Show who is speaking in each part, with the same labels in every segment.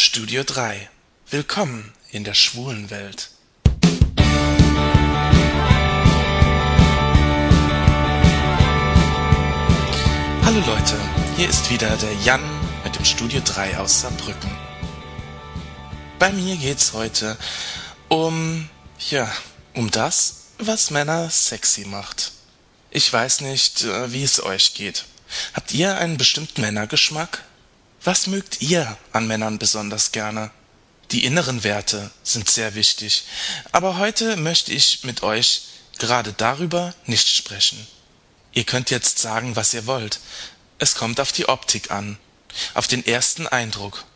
Speaker 1: Studio 3. Willkommen in der schwulen Welt. Hallo Leute, hier ist wieder der Jan mit dem Studio 3 aus Saarbrücken. Bei mir geht's heute um, ja, um das, was Männer sexy macht. Ich weiß nicht, äh, wie es euch geht. Habt ihr einen bestimmten Männergeschmack? Was mögt ihr an Männern besonders gerne? Die inneren Werte sind sehr wichtig, aber heute möchte ich mit euch gerade darüber nicht sprechen. Ihr könnt jetzt sagen, was ihr wollt. Es kommt auf die Optik an, auf den ersten Eindruck.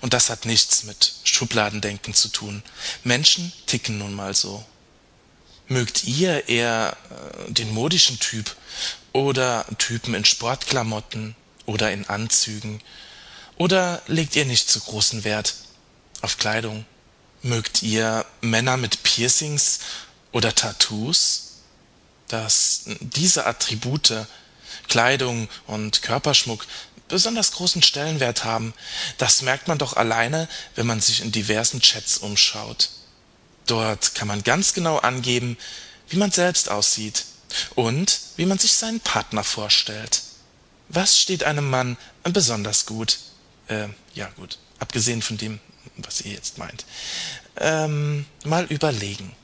Speaker 1: Und das hat nichts mit Schubladendenken zu tun. Menschen ticken nun mal so. Mögt ihr eher äh, den modischen Typ oder Typen in Sportklamotten oder in Anzügen? Oder legt ihr nicht zu großen Wert auf Kleidung? Mögt ihr Männer mit Piercings oder Tattoos? Dass diese Attribute, Kleidung und Körperschmuck besonders großen Stellenwert haben, das merkt man doch alleine, wenn man sich in diversen Chats umschaut. Dort kann man ganz genau angeben, wie man selbst aussieht und wie man sich seinen Partner vorstellt. Was steht einem Mann besonders gut? Äh, ja gut, abgesehen von dem, was ihr jetzt meint. Ähm, mal überlegen.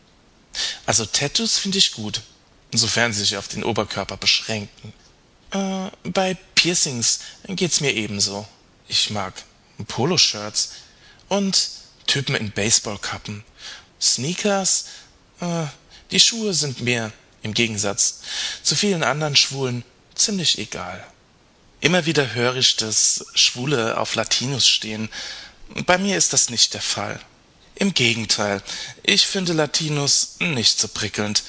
Speaker 1: Also Tattoos finde ich gut, insofern sie sich auf den Oberkörper beschränken. Äh, bei Piercings geht's mir ebenso. Ich mag Poloshirts und Typen in Baseballkappen Sneakers, äh, die Schuhe sind mir, im Gegensatz zu vielen anderen Schwulen, ziemlich egal. Immer wieder höre ich, dass Schwule auf Latinos stehen. Bei mir ist das nicht der Fall. Im Gegenteil, ich finde Latinos nicht so prickelnd.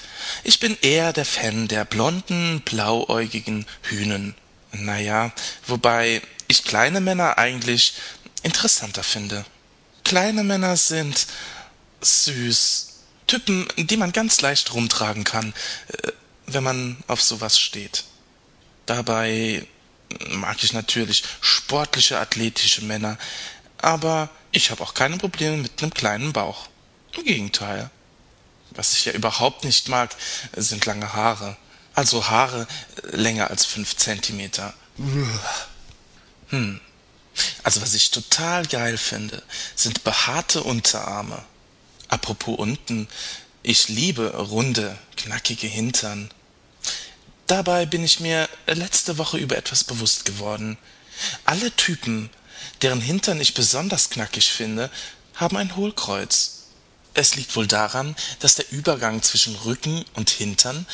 Speaker 1: Ich bin eher der Fan der blonden, blauäugigen Hühnen. Naja, wobei ich kleine Männer eigentlich interessanter finde. Kleine Männer sind süß. Typen, die man ganz leicht rumtragen kann, äh, wenn man auf sowas steht. Dabei mag ich natürlich sportliche, athletische Männer, aber ich habe auch keine Probleme mit einem kleinen Bauch. Im Gegenteil. Was ich ja überhaupt nicht mag, sind lange Haare. Also Haare länger als fünf Zentimeter. Hm. Also was ich total geil finde, sind behaarte Unterarme. Apropos unten, ich liebe runde, knackige Hintern. Dabei bin ich mir letzte Woche über etwas bewusst geworden. Alle Typen, deren Hintern ich besonders knackig finde, haben ein Hohlkreuz. Es liegt wohl daran, dass der Übergang zwischen Rücken und Hintern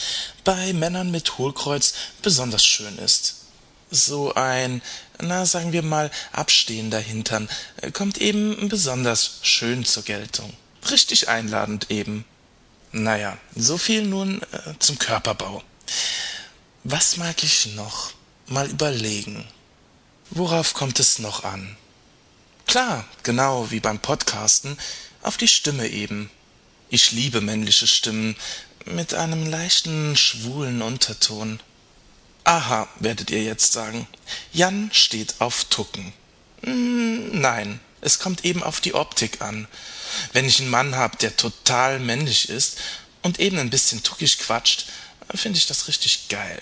Speaker 1: bei Männern mit Hohlkreuz besonders schön ist. So ein, na sagen wir mal, abstehender Hintern kommt eben besonders schön zur Geltung richtig einladend eben. Naja, so viel nun äh, zum Körperbau. Was mag ich noch? Mal überlegen. Worauf kommt es noch an? Klar, genau wie beim Podcasten, auf die Stimme eben. Ich liebe männliche Stimmen mit einem leichten, schwulen Unterton. Aha, werdet ihr jetzt sagen. Jan steht auf Tucken. Hm, nein, es kommt eben auf die Optik an. Wenn ich einen Mann hab, der total männlich ist und eben ein bisschen tuckig quatscht, finde ich das richtig geil.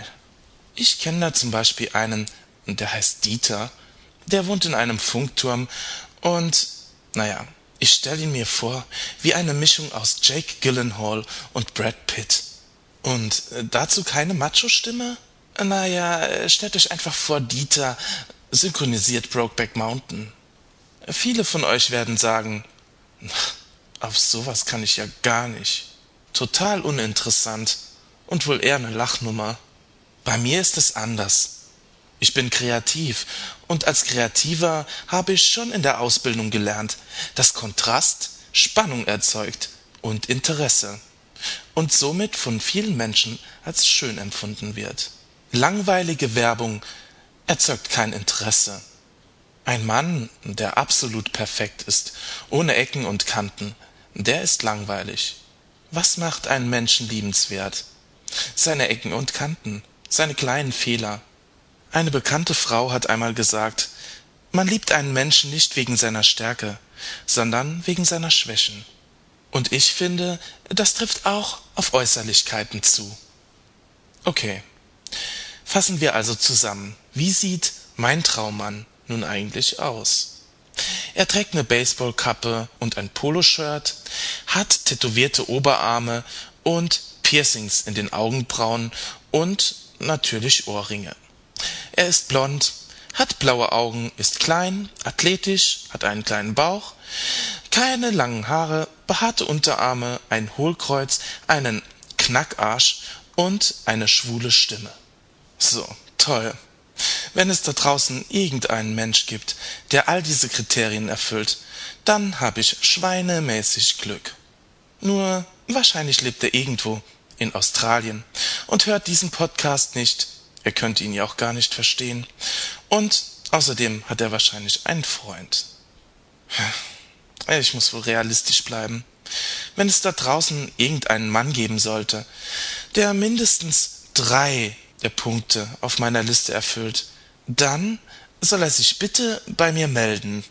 Speaker 1: Ich kenne da zum Beispiel einen, der heißt Dieter, der wohnt in einem Funkturm und, naja, ich stelle ihn mir vor wie eine Mischung aus Jake Gyllenhaal und Brad Pitt. Und dazu keine Macho-Stimme? Naja, stellt euch einfach vor, Dieter synchronisiert Brokeback Mountain. Viele von euch werden sagen, auf sowas kann ich ja gar nicht. Total uninteressant und wohl eher eine Lachnummer. Bei mir ist es anders. Ich bin kreativ und als Kreativer habe ich schon in der Ausbildung gelernt, dass Kontrast Spannung erzeugt und Interesse und somit von vielen Menschen als schön empfunden wird. Langweilige Werbung erzeugt kein Interesse. Ein Mann, der absolut perfekt ist, ohne Ecken und Kanten, der ist langweilig. Was macht einen Menschen liebenswert? Seine Ecken und Kanten, seine kleinen Fehler. Eine bekannte Frau hat einmal gesagt, Man liebt einen Menschen nicht wegen seiner Stärke, sondern wegen seiner Schwächen. Und ich finde, das trifft auch auf Äußerlichkeiten zu. Okay. Fassen wir also zusammen. Wie sieht mein Traummann nun eigentlich aus? Er trägt eine Baseballkappe und ein Poloshirt, hat tätowierte Oberarme und Piercings in den Augenbrauen und natürlich Ohrringe. Er ist blond, hat blaue Augen, ist klein, athletisch, hat einen kleinen Bauch, keine langen Haare, behaarte Unterarme, ein Hohlkreuz, einen Knackarsch und eine schwule Stimme. So, toll. Wenn es da draußen irgendeinen Mensch gibt, der all diese Kriterien erfüllt, dann hab ich schweinemäßig Glück. Nur wahrscheinlich lebt er irgendwo in Australien und hört diesen Podcast nicht. Er könnte ihn ja auch gar nicht verstehen. Und außerdem hat er wahrscheinlich einen Freund. Ich muss wohl realistisch bleiben. Wenn es da draußen irgendeinen Mann geben sollte, der mindestens drei der Punkte auf meiner Liste erfüllt, dann soll er sich bitte bei mir melden